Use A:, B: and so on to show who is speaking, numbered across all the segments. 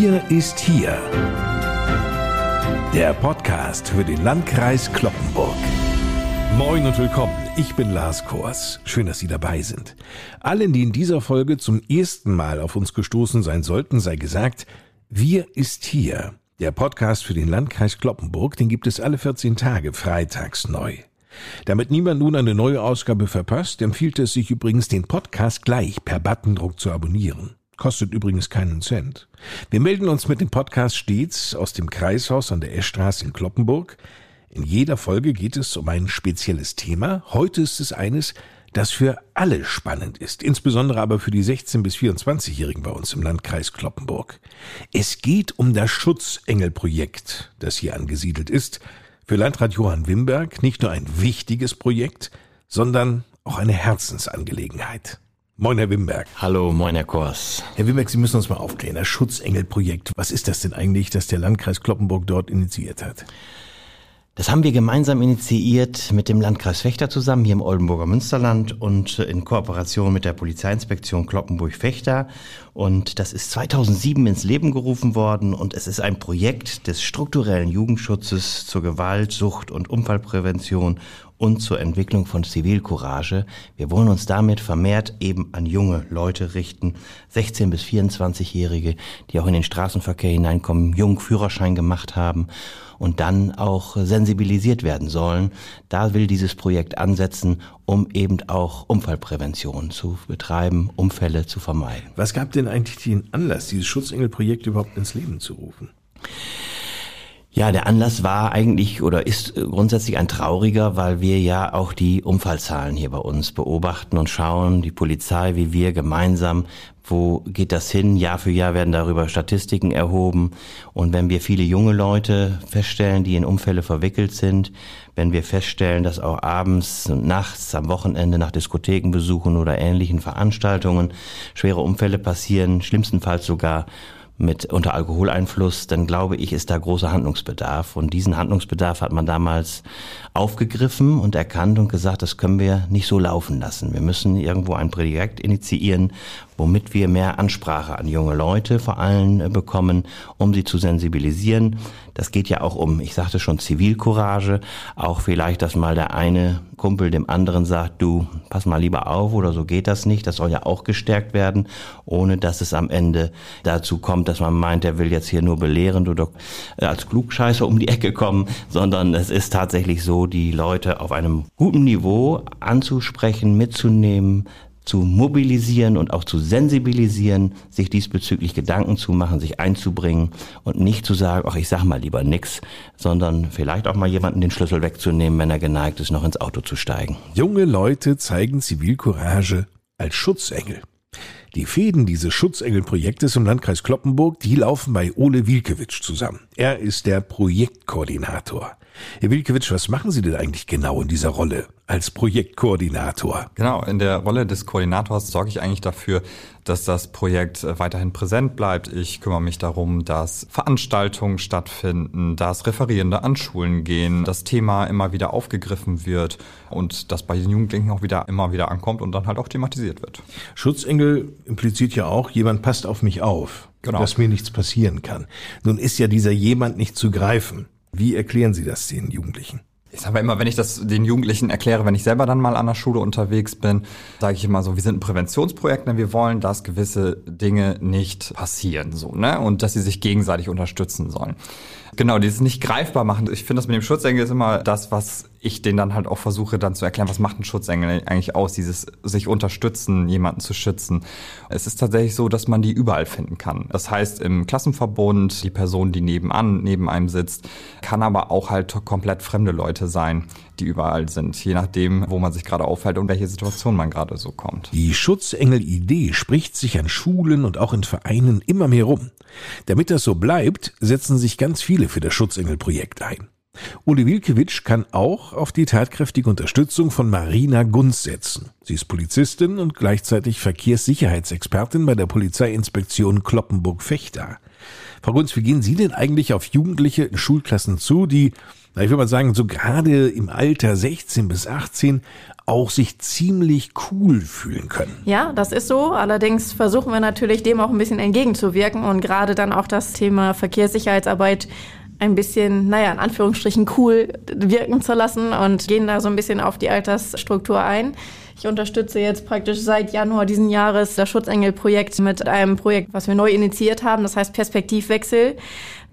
A: Wir ist hier. Der Podcast für den Landkreis Kloppenburg. Moin und willkommen. Ich bin Lars Kors. Schön, dass Sie dabei sind. Allen, die in dieser Folge zum ersten Mal auf uns gestoßen sein sollten, sei gesagt, wir ist hier. Der Podcast für den Landkreis Kloppenburg, den gibt es alle 14 Tage freitags neu. Damit niemand nun eine neue Ausgabe verpasst, empfiehlt es sich übrigens, den Podcast gleich per Buttondruck zu abonnieren. Kostet übrigens keinen Cent. Wir melden uns mit dem Podcast stets aus dem Kreishaus an der Eschstraße in Kloppenburg. In jeder Folge geht es um ein spezielles Thema. Heute ist es eines, das für alle spannend ist, insbesondere aber für die 16- bis 24-Jährigen bei uns im Landkreis Kloppenburg. Es geht um das Schutzengelprojekt, das hier angesiedelt ist. Für Landrat Johann Wimberg nicht nur ein wichtiges Projekt, sondern auch eine Herzensangelegenheit. Moin, Herr Wimberg.
B: Hallo, moin, Herr Kors.
A: Herr Wimberg, Sie müssen uns mal aufklären. Das Schutzengelprojekt, was ist das denn eigentlich, das der Landkreis Kloppenburg dort initiiert hat?
B: Das haben wir gemeinsam initiiert mit dem Landkreis Fechter zusammen hier im Oldenburger Münsterland und in Kooperation mit der Polizeiinspektion Kloppenburg-Fechter. Und das ist 2007 ins Leben gerufen worden und es ist ein Projekt des strukturellen Jugendschutzes zur Gewalt, Sucht und Unfallprävention und zur Entwicklung von Zivilcourage. Wir wollen uns damit vermehrt eben an junge Leute richten, 16 bis 24-Jährige, die auch in den Straßenverkehr hineinkommen, jung Führerschein gemacht haben und dann auch sensibilisiert werden sollen. Da will dieses Projekt ansetzen, um eben auch Unfallprävention zu betreiben, Unfälle zu vermeiden.
A: Was gab denn eigentlich den Anlass, dieses Schutzengelprojekt überhaupt ins Leben zu rufen?
B: Ja, der Anlass war eigentlich oder ist grundsätzlich ein trauriger, weil wir ja auch die Unfallzahlen hier bei uns beobachten und schauen, die Polizei wie wir gemeinsam, wo geht das hin? Jahr für Jahr werden darüber Statistiken erhoben. Und wenn wir viele junge Leute feststellen, die in Unfälle verwickelt sind, wenn wir feststellen, dass auch abends und nachts, am Wochenende nach Diskothekenbesuchen oder ähnlichen Veranstaltungen schwere Unfälle passieren, schlimmstenfalls sogar mit unter Alkoholeinfluss, dann glaube ich, ist da großer Handlungsbedarf. Und diesen Handlungsbedarf hat man damals aufgegriffen und erkannt und gesagt, das können wir nicht so laufen lassen. Wir müssen irgendwo ein Projekt initiieren, womit wir mehr Ansprache an junge Leute vor allem äh, bekommen, um sie zu sensibilisieren. Das geht ja auch um, ich sagte schon, Zivilcourage. Auch vielleicht, dass mal der eine Kumpel dem anderen sagt, du, pass mal lieber auf oder so geht das nicht. Das soll ja auch gestärkt werden, ohne dass es am Ende dazu kommt, dass man meint, er will jetzt hier nur belehrend oder äh, als Klugscheißer um die Ecke kommen, sondern es ist tatsächlich so, die Leute auf einem guten Niveau anzusprechen, mitzunehmen, zu mobilisieren und auch zu sensibilisieren, sich diesbezüglich Gedanken zu machen, sich einzubringen und nicht zu sagen, ach, ich sag mal lieber nix, sondern vielleicht auch mal jemanden den Schlüssel wegzunehmen, wenn er geneigt ist, noch ins Auto zu steigen.
A: Junge Leute zeigen Zivilcourage als Schutzengel. Die Fäden dieses Schutzengelprojektes im Landkreis Kloppenburg, die laufen bei Ole Wilkewitsch zusammen. Er ist der Projektkoordinator. Herr Wilkewitsch, was machen Sie denn eigentlich genau in dieser Rolle als Projektkoordinator?
C: Genau, in der Rolle des Koordinators sorge ich eigentlich dafür, dass das Projekt weiterhin präsent bleibt. Ich kümmere mich darum, dass Veranstaltungen stattfinden, dass Referierende an Schulen gehen, das Thema immer wieder aufgegriffen wird und das bei den Jugendlichen auch wieder immer wieder ankommt und dann halt auch thematisiert wird.
A: Schutzengel impliziert ja auch, jemand passt auf mich auf, genau. dass mir nichts passieren kann. Nun ist ja dieser jemand nicht zu greifen. Wie erklären Sie das den Jugendlichen?
C: Ich sage immer, wenn ich das den Jugendlichen erkläre, wenn ich selber dann mal an der Schule unterwegs bin, sage ich immer so, wir sind ein Präventionsprojekt, denn wir wollen, dass gewisse Dinge nicht passieren, so, ne? Und dass sie sich gegenseitig unterstützen sollen. Genau, dieses nicht greifbar machen. Ich finde das mit dem Schutzengel ist immer das, was ich denen dann halt auch versuche dann zu erklären, was macht ein Schutzengel eigentlich aus, dieses sich unterstützen, jemanden zu schützen. Es ist tatsächlich so, dass man die überall finden kann. Das heißt, im Klassenverbund, die Person, die nebenan, neben einem sitzt, kann aber auch halt komplett fremde Leute sein, die überall sind, je nachdem, wo man sich gerade aufhält und welche Situation man gerade so kommt.
A: Die Schutzengel-Idee spricht sich an Schulen und auch in Vereinen immer mehr rum. Damit das so bleibt, setzen sich ganz viele für das Schutzengelprojekt ein. Uli Wilkewitsch kann auch auf die tatkräftige Unterstützung von Marina Gunz setzen. Sie ist Polizistin und gleichzeitig Verkehrssicherheitsexpertin bei der Polizeiinspektion Kloppenburg-Fechter. Frau Gunz, wie gehen Sie denn eigentlich auf Jugendliche in Schulklassen zu, die, ich würde mal sagen, so gerade im Alter 16 bis 18 auch sich ziemlich cool fühlen können.
D: Ja, das ist so. Allerdings versuchen wir natürlich dem auch ein bisschen entgegenzuwirken und gerade dann auch das Thema Verkehrssicherheitsarbeit ein bisschen, naja, in Anführungsstrichen cool wirken zu lassen und gehen da so ein bisschen auf die Altersstruktur ein. Ich unterstütze jetzt praktisch seit Januar diesen Jahres das Schutzengel-Projekt mit einem Projekt, was wir neu initiiert haben, das heißt Perspektivwechsel.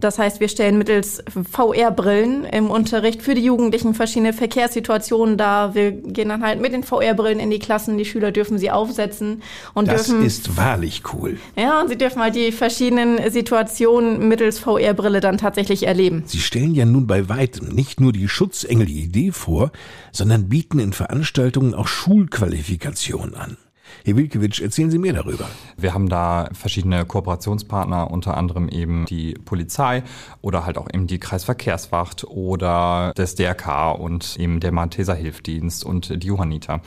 D: Das heißt, wir stellen mittels VR-Brillen im Unterricht für die Jugendlichen verschiedene Verkehrssituationen dar. Wir gehen dann halt mit den VR-Brillen in die Klassen. Die Schüler dürfen sie aufsetzen und
A: das
D: dürfen.
A: Das ist wahrlich cool.
D: Ja, und sie dürfen halt die verschiedenen Situationen mittels VR-Brille dann tatsächlich erleben.
A: Sie stellen ja nun bei weitem nicht nur die Schutzengel-Idee vor, sondern bieten in Veranstaltungen auch Schulqualifikationen an. Herr Wilkewitsch, erzählen Sie mir darüber.
C: Wir haben da verschiedene Kooperationspartner, unter anderem eben die Polizei oder halt auch eben die Kreisverkehrswacht oder das DRK und eben der Malteser Hilfdienst und die Johanniter.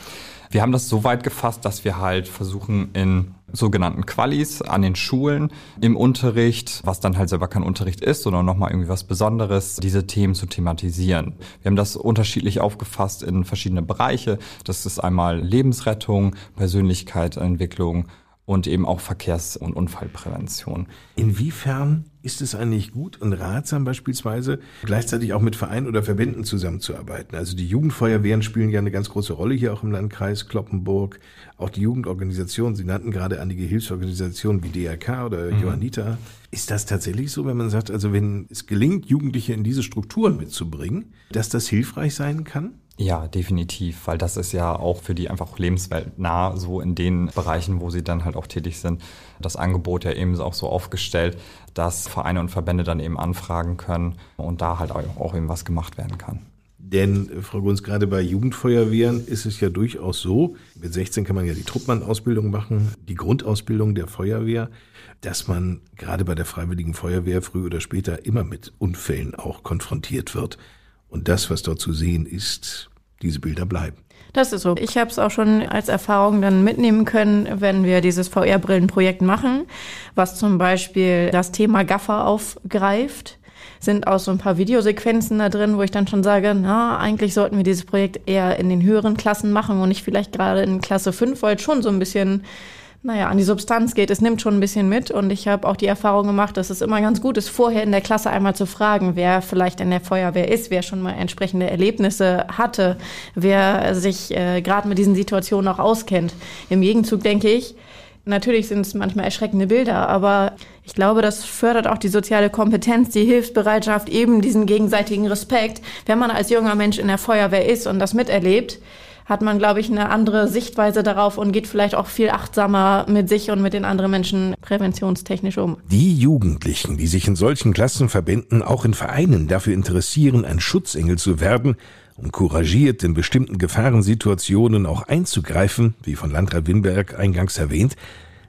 C: Wir haben das so weit gefasst, dass wir halt versuchen, in sogenannten Qualis an den Schulen im Unterricht, was dann halt selber kein Unterricht ist, sondern nochmal irgendwie was Besonderes, diese Themen zu thematisieren. Wir haben das unterschiedlich aufgefasst in verschiedene Bereiche. Das ist einmal Lebensrettung, Persönlichkeitsentwicklung und eben auch Verkehrs- und Unfallprävention.
A: Inwiefern ist es eigentlich gut und ratsam beispielsweise, gleichzeitig auch mit Vereinen oder Verbänden zusammenzuarbeiten? Also die Jugendfeuerwehren spielen ja eine ganz große Rolle hier auch im Landkreis Kloppenburg. Auch die Jugendorganisationen, Sie nannten gerade einige Hilfsorganisationen wie DRK oder mhm. Johannita. Ist das tatsächlich so, wenn man sagt, also wenn es gelingt, Jugendliche in diese Strukturen mitzubringen, dass das hilfreich sein kann?
C: Ja, definitiv, weil das ist ja auch für die einfach lebensweltnah, so in den Bereichen, wo sie dann halt auch tätig sind, das Angebot ja eben auch so aufgestellt, dass Vereine und Verbände dann eben anfragen können und da halt auch eben was gemacht werden kann.
A: Denn, Frau Gunz, gerade bei Jugendfeuerwehren ist es ja durchaus so, mit 16 kann man ja die Truppmann-Ausbildung machen, die Grundausbildung der Feuerwehr, dass man gerade bei der Freiwilligen Feuerwehr früh oder später immer mit Unfällen auch konfrontiert wird. Und das, was dort zu sehen ist, diese Bilder bleiben.
D: Das ist so. Ich habe es auch schon als Erfahrung dann mitnehmen können, wenn wir dieses VR-Brillenprojekt machen, was zum Beispiel das Thema Gaffer aufgreift sind auch so ein paar Videosequenzen da drin, wo ich dann schon sage, na, eigentlich sollten wir dieses Projekt eher in den höheren Klassen machen und nicht vielleicht gerade in Klasse 5, weil es schon so ein bisschen naja, an die Substanz geht. Es nimmt schon ein bisschen mit und ich habe auch die Erfahrung gemacht, dass es immer ganz gut ist, vorher in der Klasse einmal zu fragen, wer vielleicht in der Feuerwehr ist, wer schon mal entsprechende Erlebnisse hatte, wer sich äh, gerade mit diesen Situationen auch auskennt. Im Gegenzug denke ich, natürlich sind es manchmal erschreckende Bilder, aber ich glaube, das fördert auch die soziale Kompetenz, die Hilfsbereitschaft, eben diesen gegenseitigen Respekt. Wenn man als junger Mensch in der Feuerwehr ist und das miterlebt, hat man, glaube ich, eine andere Sichtweise darauf und geht vielleicht auch viel achtsamer mit sich und mit den anderen Menschen präventionstechnisch um.
A: Die Jugendlichen, die sich in solchen Klassenverbänden auch in Vereinen dafür interessieren, ein Schutzengel zu werden, um couragiert in bestimmten Gefahrensituationen auch einzugreifen, wie von Landrat Winberg eingangs erwähnt,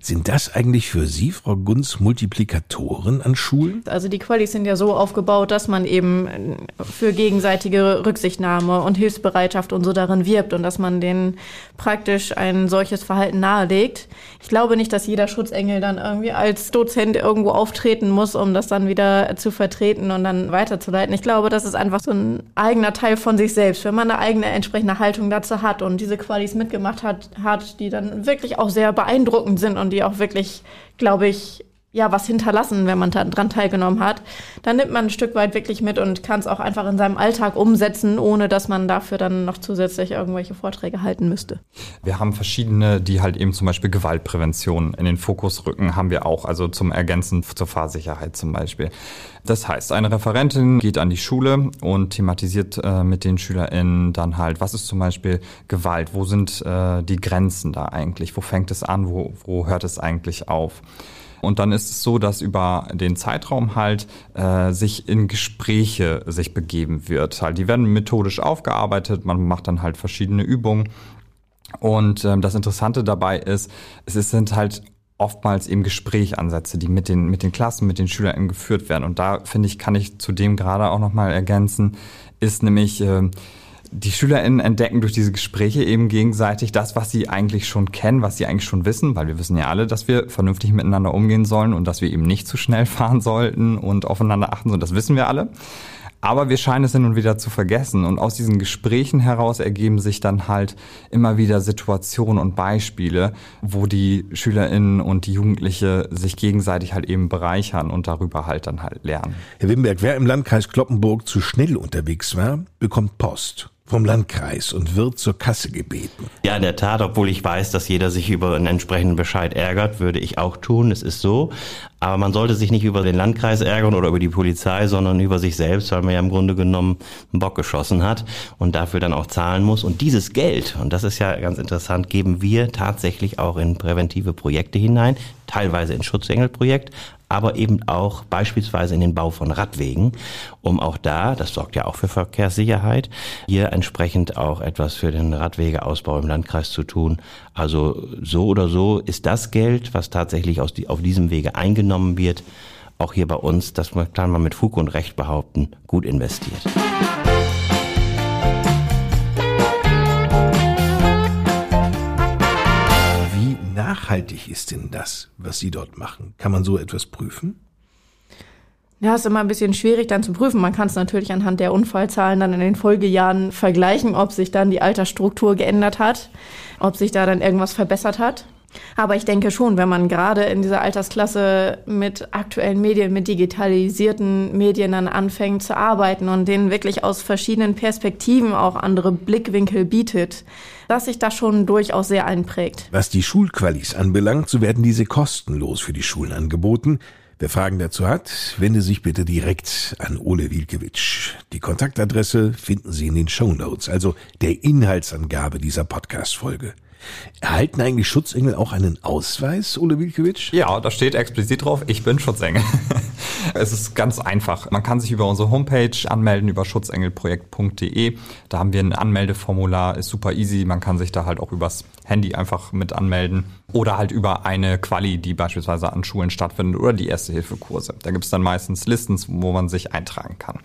A: sind das eigentlich für Sie, Frau Gunz, Multiplikatoren an Schulen?
D: Also die Qualis sind ja so aufgebaut, dass man eben für gegenseitige Rücksichtnahme und Hilfsbereitschaft und so darin wirbt und dass man denen praktisch ein solches Verhalten nahelegt. Ich glaube nicht, dass jeder Schutzengel dann irgendwie als Dozent irgendwo auftreten muss, um das dann wieder zu vertreten und dann weiterzuleiten. Ich glaube, das ist einfach so ein eigener Teil von sich selbst. Wenn man eine eigene entsprechende Haltung dazu hat und diese Qualis mitgemacht hat, hat die dann wirklich auch sehr beeindruckend sind und und die auch wirklich, glaube ich, ja, was hinterlassen, wenn man daran teilgenommen hat, dann nimmt man ein Stück weit wirklich mit und kann es auch einfach in seinem Alltag umsetzen, ohne dass man dafür dann noch zusätzlich irgendwelche Vorträge halten müsste.
C: Wir haben verschiedene, die halt eben zum Beispiel Gewaltprävention in den Fokus rücken, haben wir auch, also zum Ergänzen zur Fahrsicherheit zum Beispiel. Das heißt, eine Referentin geht an die Schule und thematisiert äh, mit den SchülerInnen dann halt, was ist zum Beispiel Gewalt, wo sind äh, die Grenzen da eigentlich, wo fängt es an, wo, wo hört es eigentlich auf? Und dann ist es so, dass über den Zeitraum halt äh, sich in Gespräche sich begeben wird. Halt, die werden methodisch aufgearbeitet, man macht dann halt verschiedene Übungen. Und ähm, das Interessante dabei ist, es sind halt oftmals eben Gesprächansätze, die mit den, mit den Klassen, mit den Schülern geführt werden. Und da finde ich, kann ich zudem gerade auch nochmal ergänzen, ist nämlich, äh, die SchülerInnen entdecken durch diese Gespräche eben gegenseitig das, was sie eigentlich schon kennen, was sie eigentlich schon wissen, weil wir wissen ja alle, dass wir vernünftig miteinander umgehen sollen und dass wir eben nicht zu schnell fahren sollten und aufeinander achten sollen. Das wissen wir alle. Aber wir scheinen es hin und wieder zu vergessen. Und aus diesen Gesprächen heraus ergeben sich dann halt immer wieder Situationen und Beispiele, wo die SchülerInnen und die Jugendliche sich gegenseitig halt eben bereichern und darüber halt dann halt lernen.
A: Herr Wimberg, wer im Landkreis Kloppenburg zu schnell unterwegs war, bekommt Post vom Landkreis und wird zur Kasse gebeten.
B: Ja, in der Tat, obwohl ich weiß, dass jeder sich über einen entsprechenden Bescheid ärgert, würde ich auch tun. Es ist so. Aber man sollte sich nicht über den Landkreis ärgern oder über die Polizei, sondern über sich selbst, weil man ja im Grunde genommen einen Bock geschossen hat und dafür dann auch zahlen muss. Und dieses Geld, und das ist ja ganz interessant, geben wir tatsächlich auch in präventive Projekte hinein, teilweise in Schutzengelprojekt, aber eben auch beispielsweise in den Bau von Radwegen, um auch da, das sorgt ja auch für Verkehrssicherheit, hier entsprechend auch etwas für den Radwegeausbau im Landkreis zu tun. Also so oder so ist das Geld, was tatsächlich aus die, auf diesem Wege eingenommen wird, auch hier bei uns, das kann man mit Fug und Recht behaupten, gut investiert.
A: nachhaltig ist denn das, was Sie dort machen? Kann man so etwas prüfen?
D: Ja, ist immer ein bisschen schwierig dann zu prüfen. Man kann es natürlich anhand der Unfallzahlen dann in den Folgejahren vergleichen, ob sich dann die Altersstruktur geändert hat, ob sich da dann irgendwas verbessert hat. Aber ich denke schon, wenn man gerade in dieser Altersklasse mit aktuellen Medien, mit digitalisierten Medien dann anfängt zu arbeiten und denen wirklich aus verschiedenen Perspektiven auch andere Blickwinkel bietet, dass sich das schon durchaus sehr einprägt.
A: Was die Schulqualis anbelangt, so werden diese kostenlos für die Schulen angeboten. Wer Fragen dazu hat, wende sich bitte direkt an Ole Wilkewitsch. Die Kontaktadresse finden Sie in den Show Notes, also der Inhaltsangabe dieser Podcast-Folge. Erhalten eigentlich Schutzengel auch einen Ausweis, Ole Wilkewitsch?
C: Ja, da steht explizit drauf, ich bin Schutzengel. es ist ganz einfach. Man kann sich über unsere Homepage anmelden, über schutzengelprojekt.de. Da haben wir ein Anmeldeformular, ist super easy. Man kann sich da halt auch übers Handy einfach mit anmelden. Oder halt über eine Quali, die beispielsweise an Schulen stattfindet oder die Erste-Hilfe-Kurse. Da gibt es dann meistens Listen, wo man sich eintragen kann.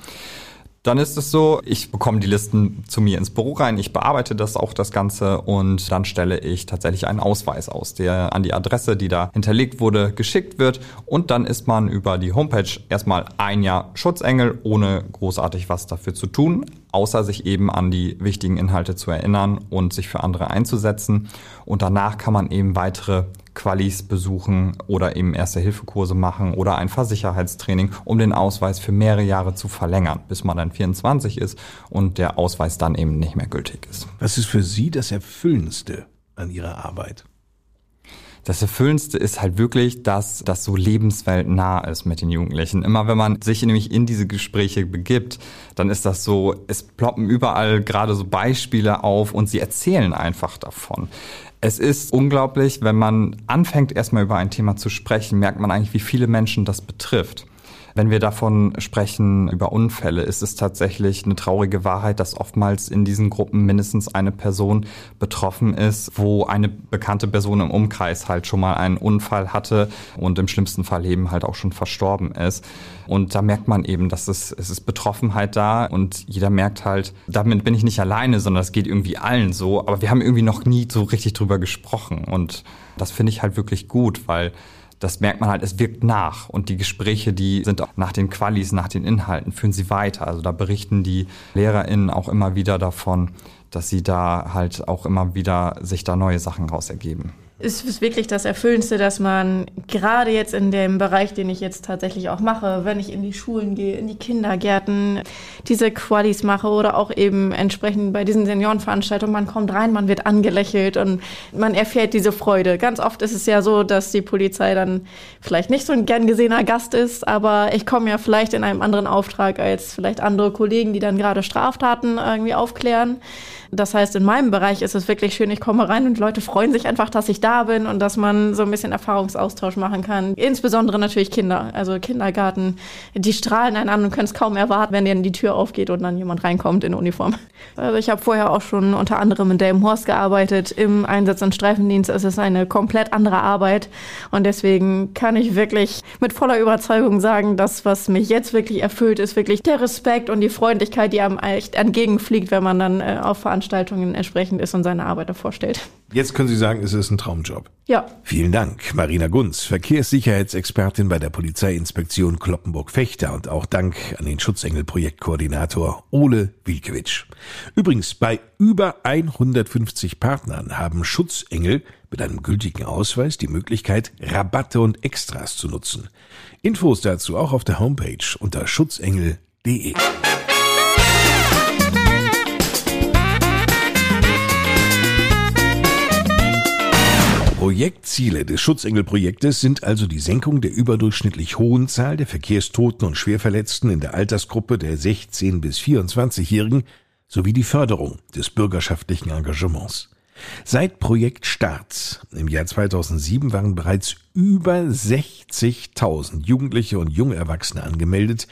C: Dann ist es so, ich bekomme die Listen zu mir ins Büro rein, ich bearbeite das auch das Ganze und dann stelle ich tatsächlich einen Ausweis aus, der an die Adresse, die da hinterlegt wurde, geschickt wird. Und dann ist man über die Homepage erstmal ein Jahr Schutzengel, ohne großartig was dafür zu tun, außer sich eben an die wichtigen Inhalte zu erinnern und sich für andere einzusetzen. Und danach kann man eben weitere Qualis besuchen oder eben Erste-Hilfe-Kurse machen oder ein Fahrsicherheitstraining, um den Ausweis für mehrere Jahre zu verlängern, bis man dann 24 ist und der Ausweis dann eben nicht mehr gültig ist.
A: Was ist für Sie das Erfüllendste an Ihrer Arbeit?
C: Das Erfüllendste ist halt wirklich, dass das so lebensweltnah ist mit den Jugendlichen. Immer wenn man sich nämlich in diese Gespräche begibt, dann ist das so, es ploppen überall gerade so Beispiele auf und sie erzählen einfach davon. Es ist unglaublich, wenn man anfängt, erstmal über ein Thema zu sprechen, merkt man eigentlich, wie viele Menschen das betrifft. Wenn wir davon sprechen, über Unfälle, ist es tatsächlich eine traurige Wahrheit, dass oftmals in diesen Gruppen mindestens eine Person betroffen ist, wo eine bekannte Person im Umkreis halt schon mal einen Unfall hatte und im schlimmsten Fall eben halt auch schon verstorben ist. Und da merkt man eben, dass es, es ist Betroffenheit da und jeder merkt halt, damit bin ich nicht alleine, sondern es geht irgendwie allen so. Aber wir haben irgendwie noch nie so richtig drüber gesprochen und das finde ich halt wirklich gut, weil das merkt man halt, es wirkt nach. Und die Gespräche, die sind auch nach den Qualis, nach den Inhalten, führen sie weiter. Also da berichten die LehrerInnen auch immer wieder davon, dass sie da halt auch immer wieder sich da neue Sachen raus ergeben
D: ist wirklich das Erfüllendste, dass man gerade jetzt in dem Bereich, den ich jetzt tatsächlich auch mache, wenn ich in die Schulen gehe, in die Kindergärten, diese Qualis mache oder auch eben entsprechend bei diesen Seniorenveranstaltungen, man kommt rein, man wird angelächelt und man erfährt diese Freude. Ganz oft ist es ja so, dass die Polizei dann vielleicht nicht so ein gern gesehener Gast ist, aber ich komme ja vielleicht in einem anderen Auftrag als vielleicht andere Kollegen, die dann gerade Straftaten irgendwie aufklären. Das heißt, in meinem Bereich ist es wirklich schön, ich komme rein und Leute freuen sich einfach, dass ich da bin und dass man so ein bisschen Erfahrungsaustausch machen kann. Insbesondere natürlich Kinder, also Kindergarten, die strahlen einen an und können es kaum erwarten, wenn denen die Tür aufgeht und dann jemand reinkommt in Uniform. Also ich habe vorher auch schon unter anderem in Delmenhorst gearbeitet, im Einsatz- und Streifendienst. Es ist eine komplett andere Arbeit und deswegen kann ich wirklich mit voller Überzeugung sagen, das, was mich jetzt wirklich erfüllt, ist wirklich der Respekt und die Freundlichkeit, die einem echt entgegenfliegt, wenn man dann äh, auf Veranstaltungen entsprechend ist und seine Arbeit davor stellt.
A: Jetzt können Sie sagen, es ist ein Traumjob.
D: Ja.
A: Vielen Dank, Marina Gunz, Verkehrssicherheitsexpertin bei der Polizeiinspektion Kloppenburg-Fechter und auch Dank an den Schutzengel-Projektkoordinator Ole Wilkewitsch. Übrigens, bei über 150 Partnern haben Schutzengel mit einem gültigen Ausweis die Möglichkeit, Rabatte und Extras zu nutzen. Infos dazu auch auf der Homepage unter schutzengel.de. Projektziele des Schutzengelprojektes sind also die Senkung der überdurchschnittlich hohen Zahl der Verkehrstoten und Schwerverletzten in der Altersgruppe der 16 bis 24-Jährigen sowie die Förderung des bürgerschaftlichen Engagements. Seit Projektstart im Jahr 2007 waren bereits über 60.000 Jugendliche und junge Erwachsene angemeldet.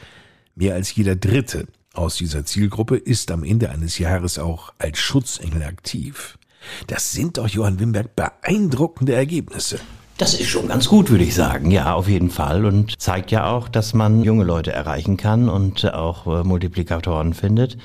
A: Mehr als jeder Dritte aus dieser Zielgruppe ist am Ende eines Jahres auch als Schutzengel aktiv. Das sind doch, Johann Wimberg, beeindruckende Ergebnisse.
B: Das ist schon ganz gut, würde ich sagen. Ja, auf jeden Fall. Und zeigt ja auch, dass man junge Leute erreichen kann und auch äh, Multiplikatoren findet.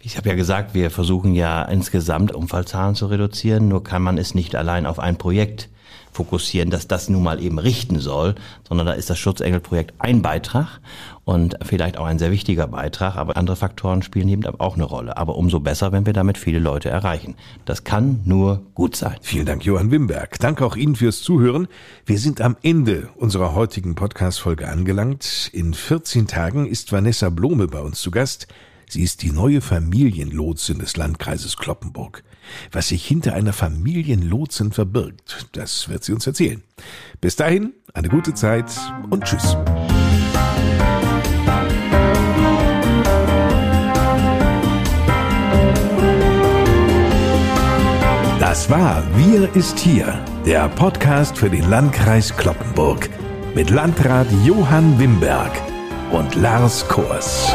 B: Ich habe ja gesagt, wir versuchen ja insgesamt Unfallzahlen zu reduzieren. Nur kann man es nicht allein auf ein Projekt fokussieren, dass das nun mal eben richten soll, sondern da ist das Schutzengelprojekt ein Beitrag und vielleicht auch ein sehr wichtiger Beitrag, aber andere Faktoren spielen eben auch eine Rolle. Aber umso besser, wenn wir damit viele Leute erreichen. Das kann nur gut sein.
A: Vielen Dank, Johann Wimberg. Danke auch Ihnen fürs Zuhören. Wir sind am Ende unserer heutigen Podcast-Folge angelangt. In 14 Tagen ist Vanessa Blome bei uns zu Gast. Sie ist die neue Familienlotsin des Landkreises Kloppenburg. Was sich hinter einer Familienlotsin verbirgt, das wird sie uns erzählen. Bis dahin, eine gute Zeit und tschüss. Das war Wir ist hier, der Podcast für den Landkreis Kloppenburg mit Landrat Johann Wimberg und Lars Kors.